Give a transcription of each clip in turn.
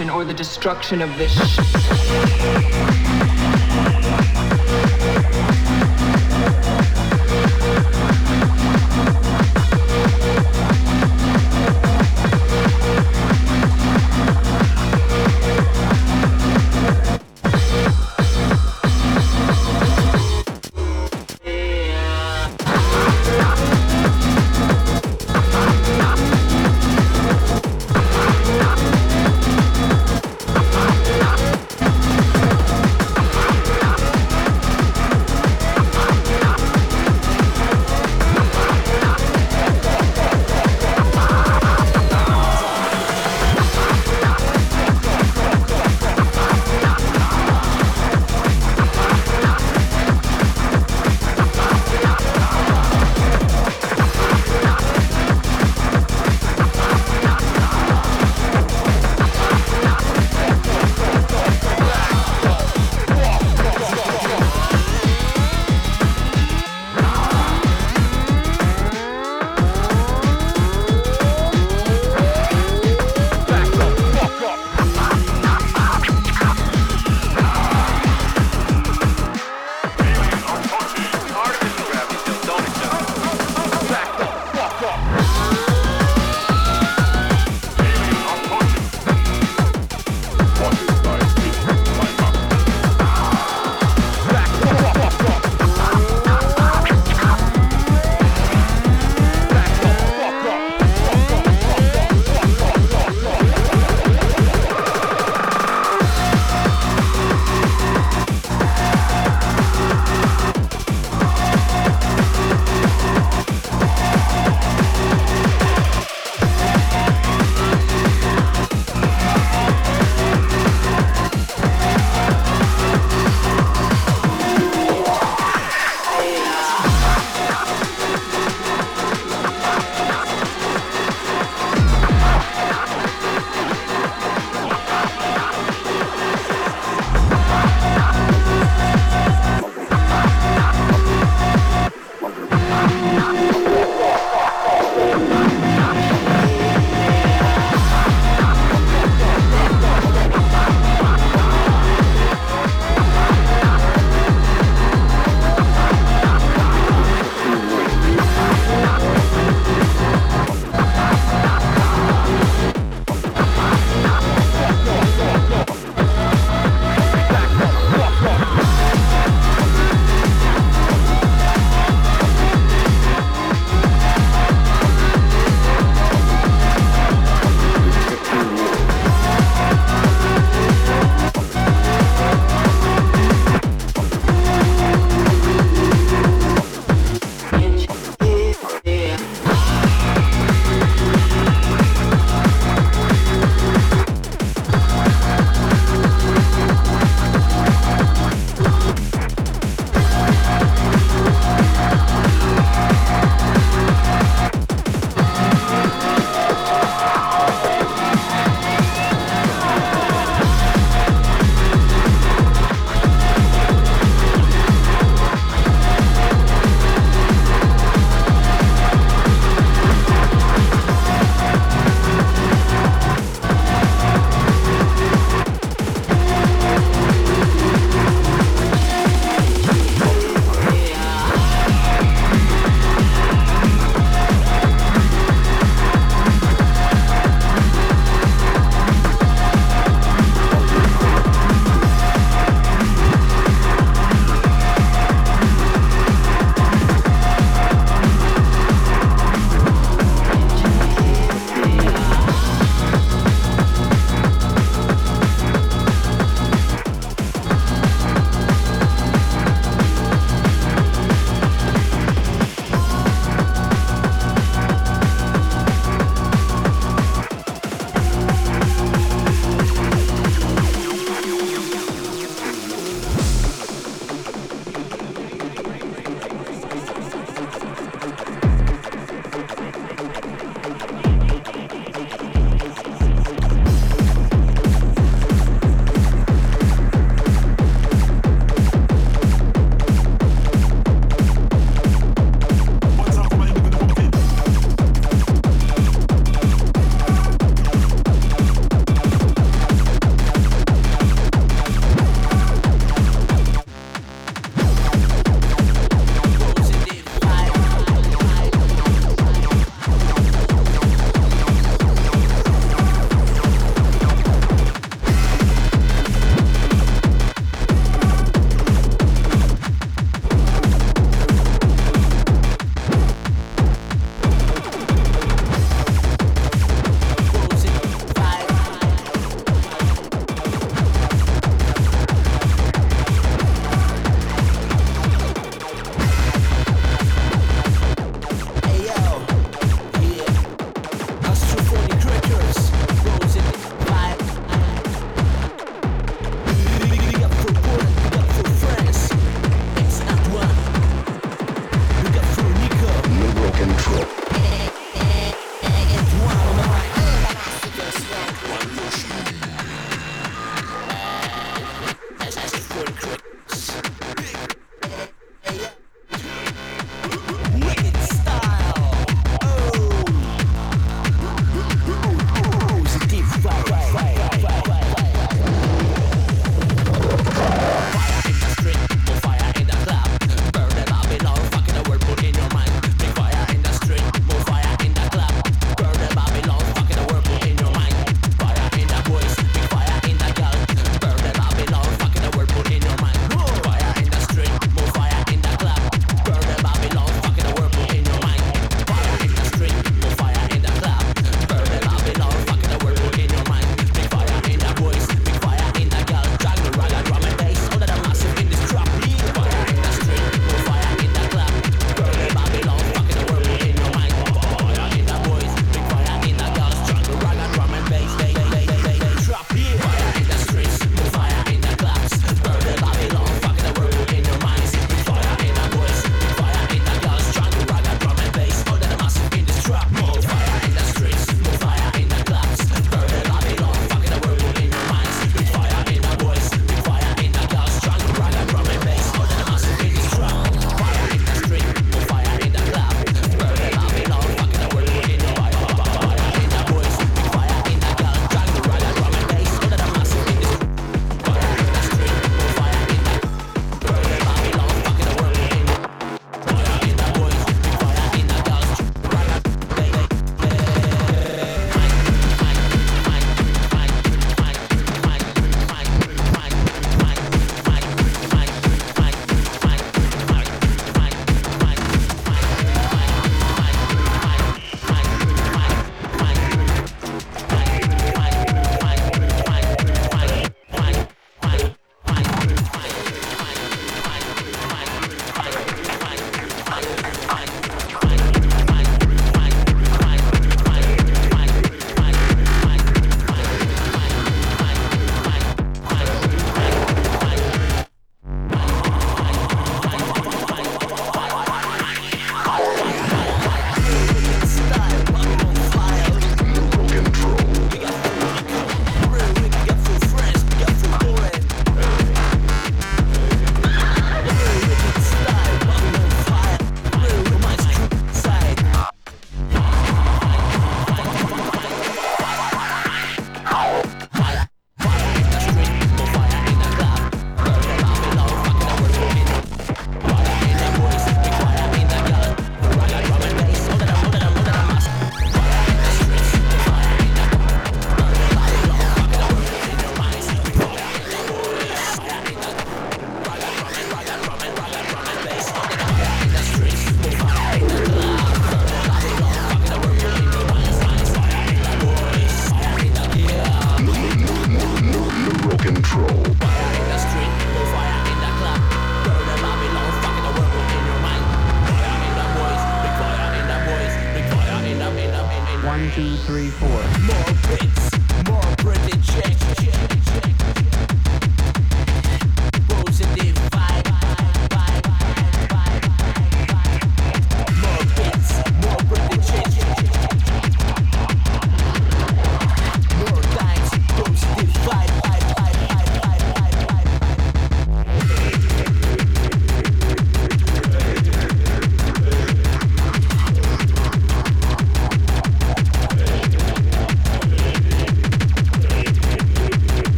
or the destruction of this.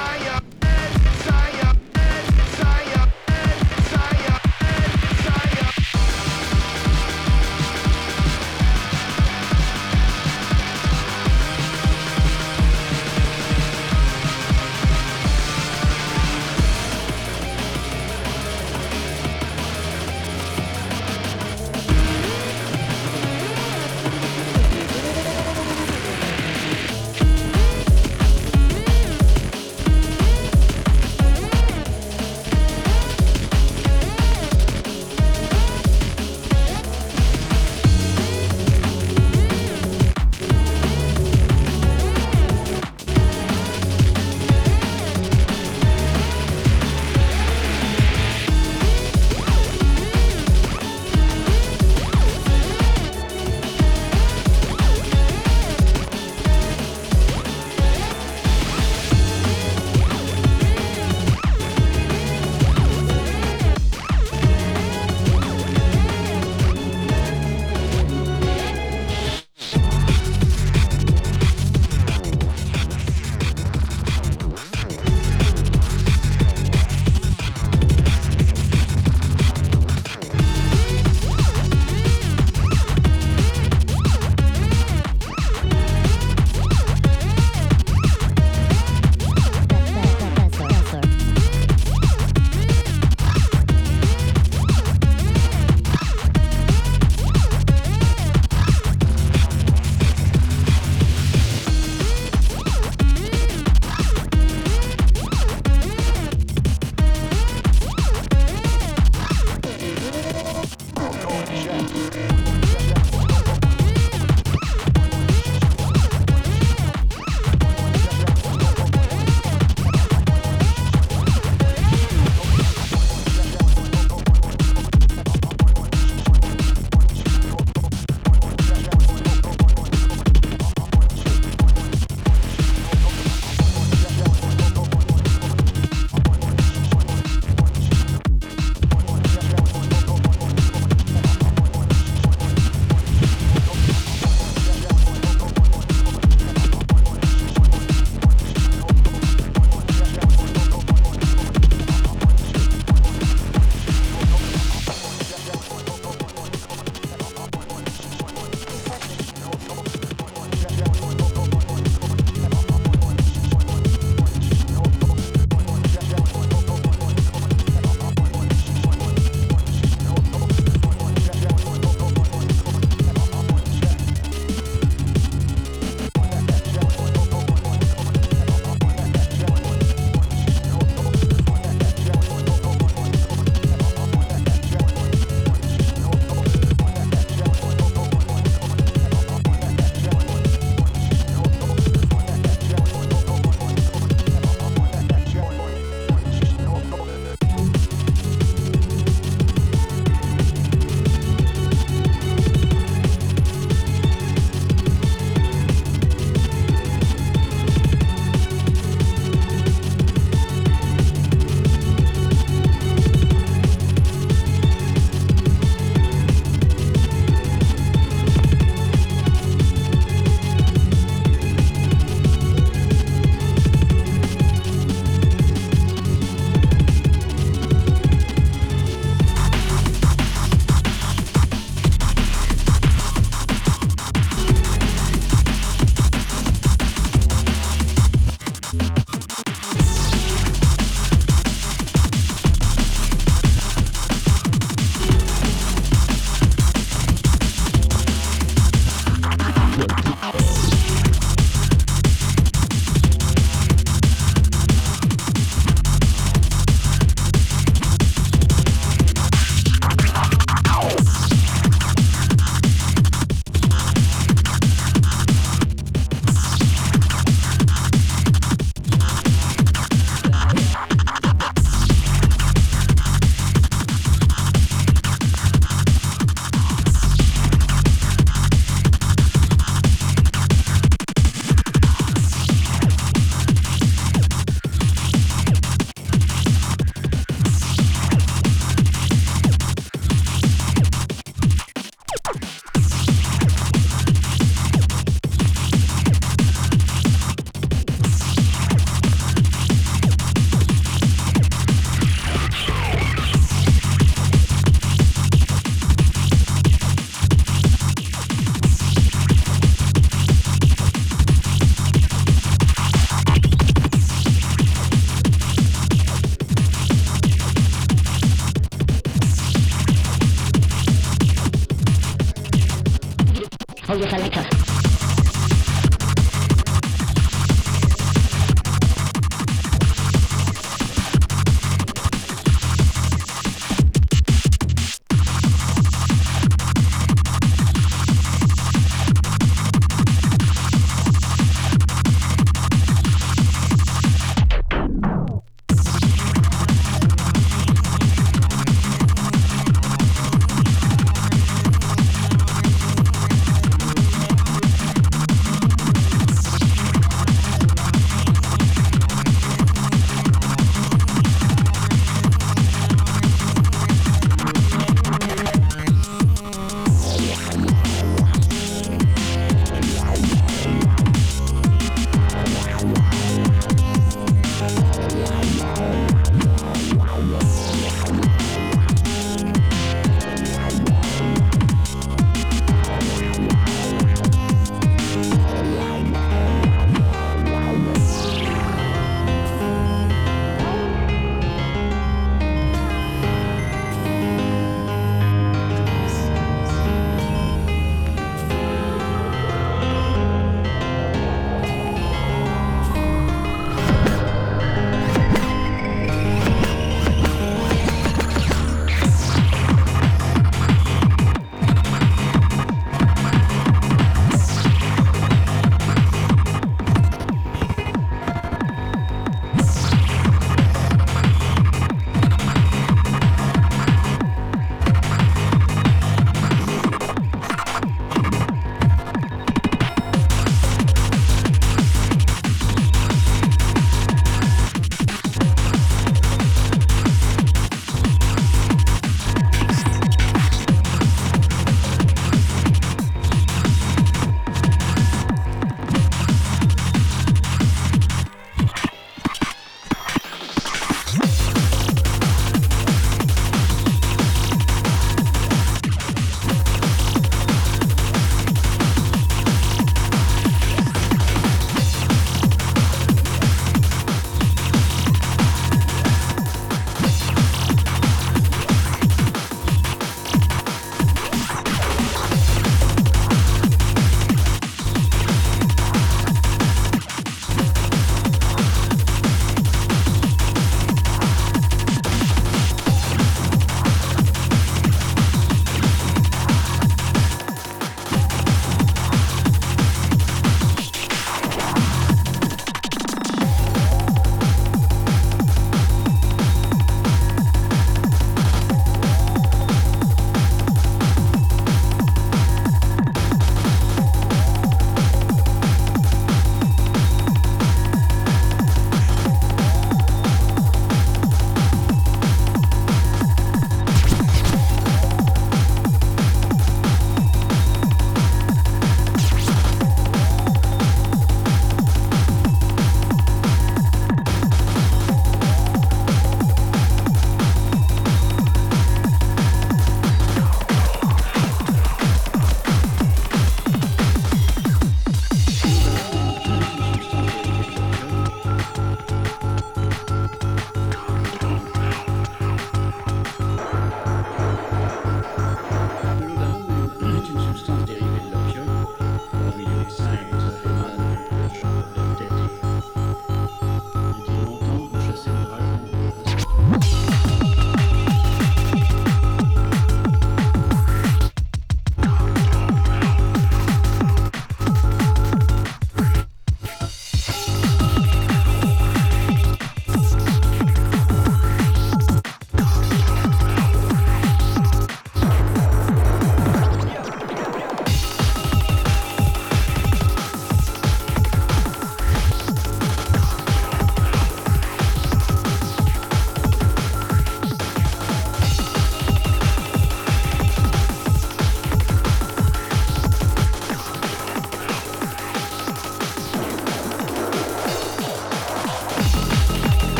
Zion.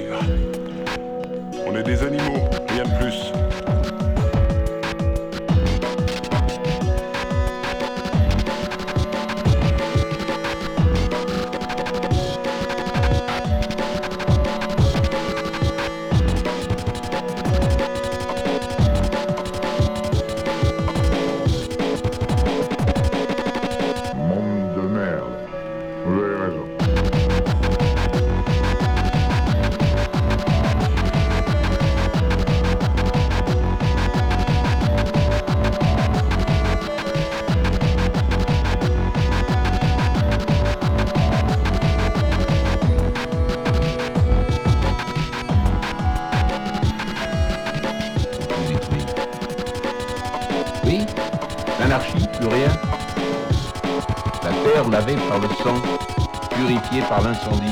Par l'incendie. console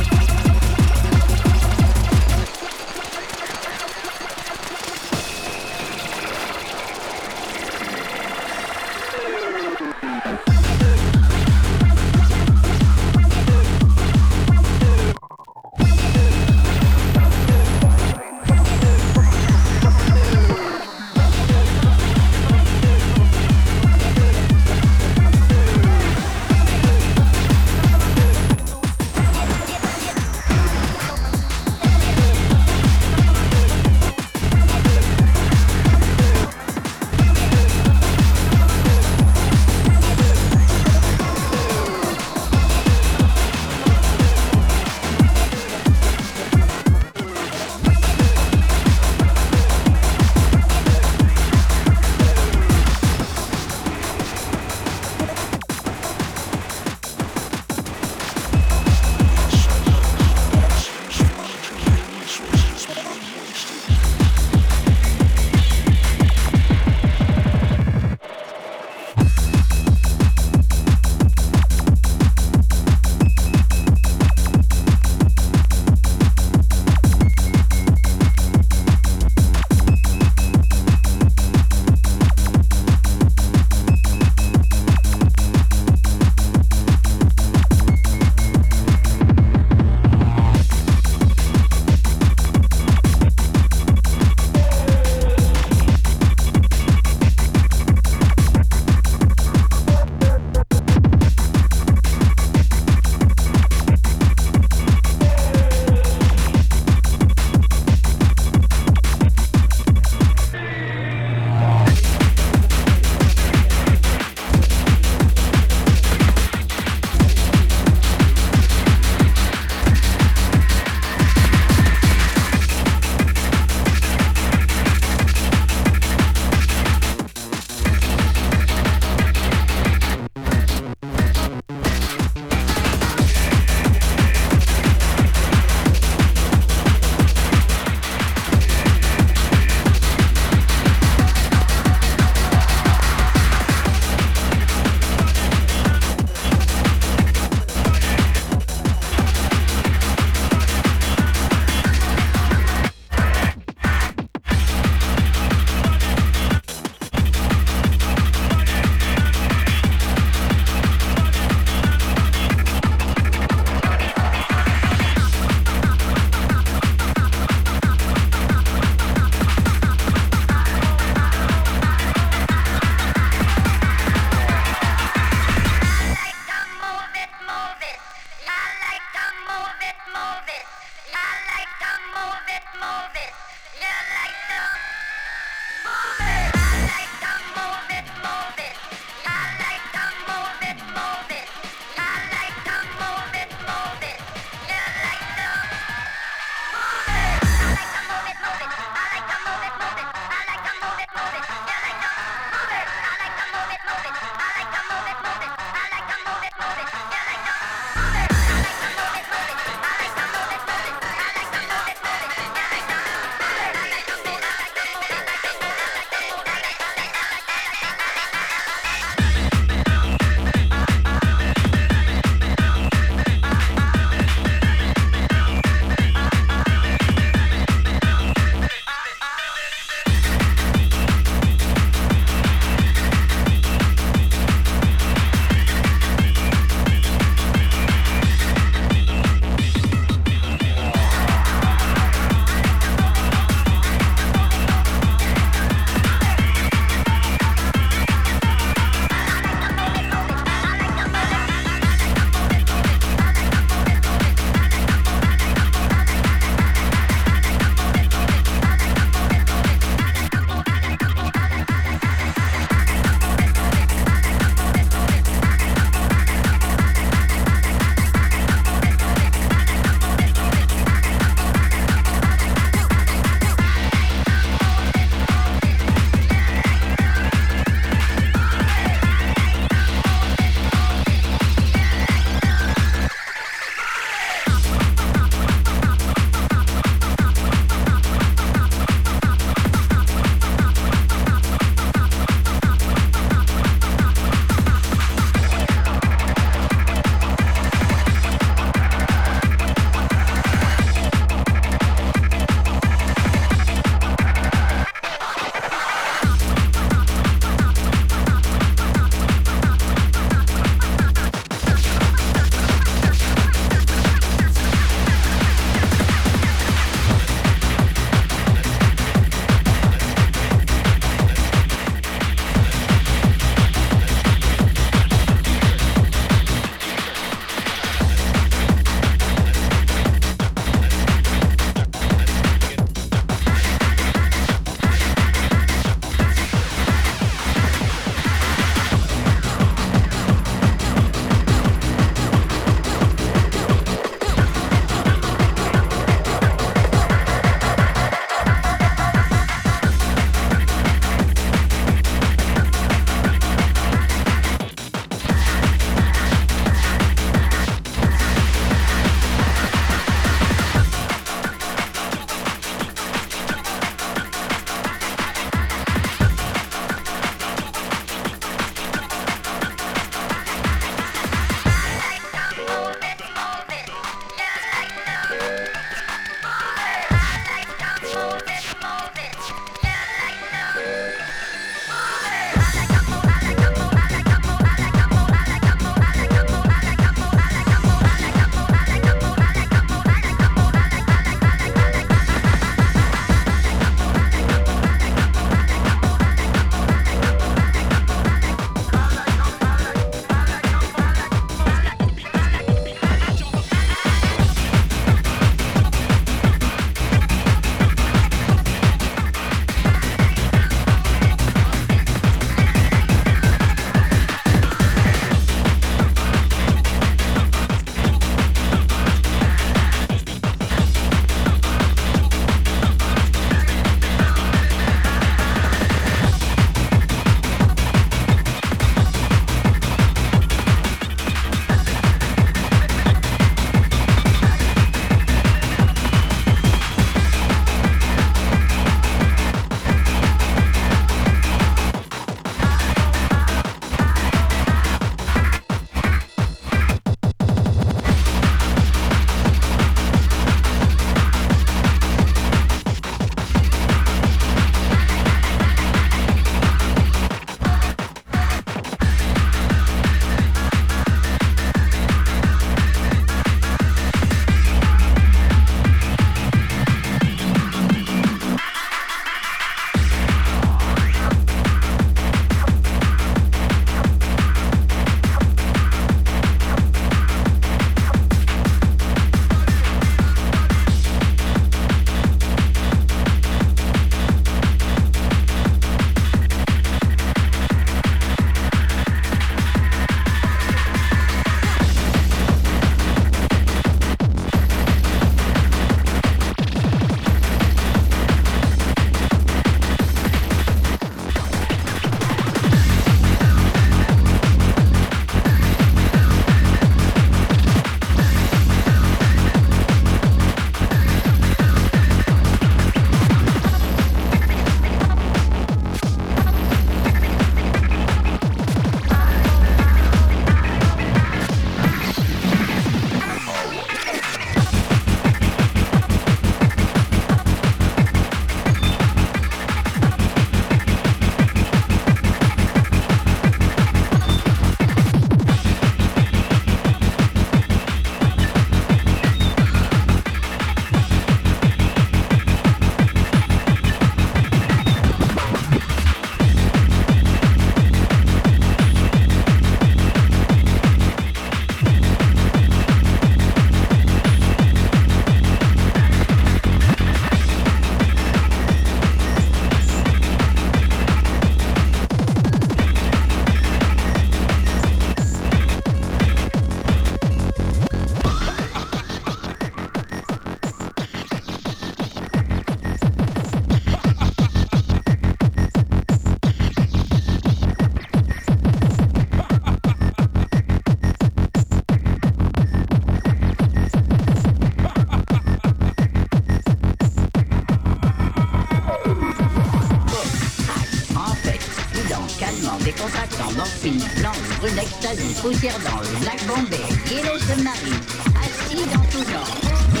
calmant, décontractant, morphine, blanche, brune, extasie, poussière d'ange, black bombay, yellow submarine, assis dans tout genre.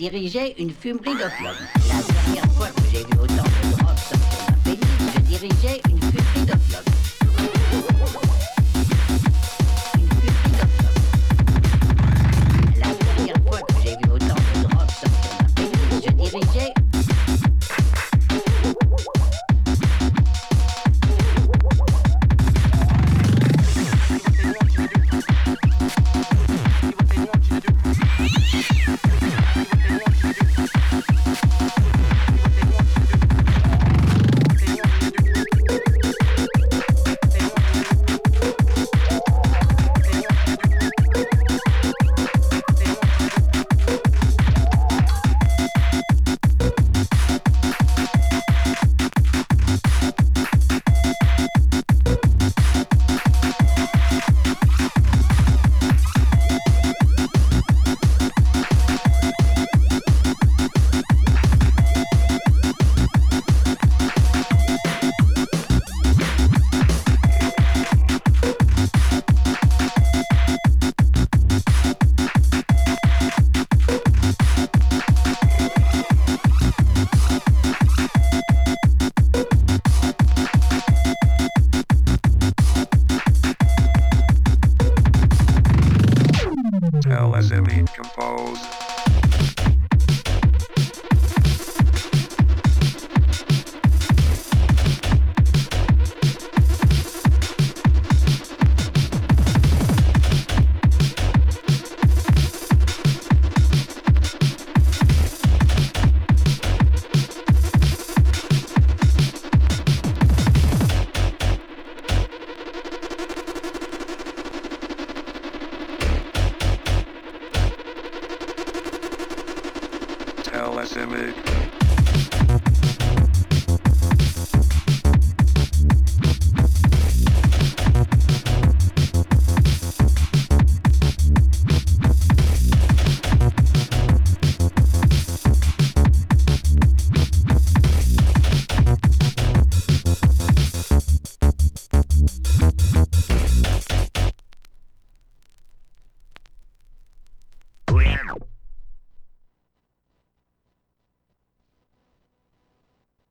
Dirigeais une fumerie d'opium. La dernière fois que j'ai vu autant de drogue je dirigeais